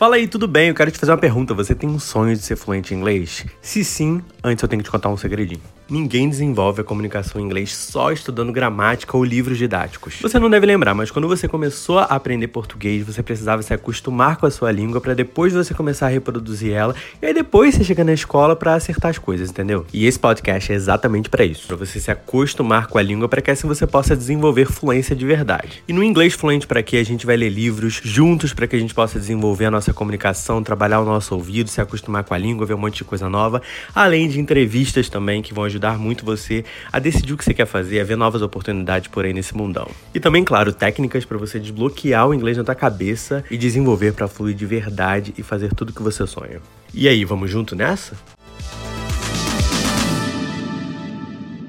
Fala aí, tudo bem? Eu quero te fazer uma pergunta. Você tem um sonho de ser fluente em inglês? Se sim, antes eu tenho que te contar um segredinho. Ninguém desenvolve a comunicação em inglês só estudando gramática ou livros didáticos. Você não deve lembrar, mas quando você começou a aprender português, você precisava se acostumar com a sua língua para depois você começar a reproduzir ela e aí depois você chega na escola para acertar as coisas, entendeu? E esse podcast é exatamente para isso, para você se acostumar com a língua para que assim você possa desenvolver fluência de verdade. E no inglês fluente para que a gente vai ler livros juntos para que a gente possa desenvolver a nossa comunicação, trabalhar o nosso ouvido, se acostumar com a língua, ver um monte de coisa nova, além de entrevistas também que vão ajudar ajudar muito você a decidir o que você quer fazer, a ver novas oportunidades por aí nesse mundão. E também, claro, técnicas para você desbloquear o inglês na tua cabeça e desenvolver para fluir de verdade e fazer tudo o que você sonha. E aí, vamos junto nessa?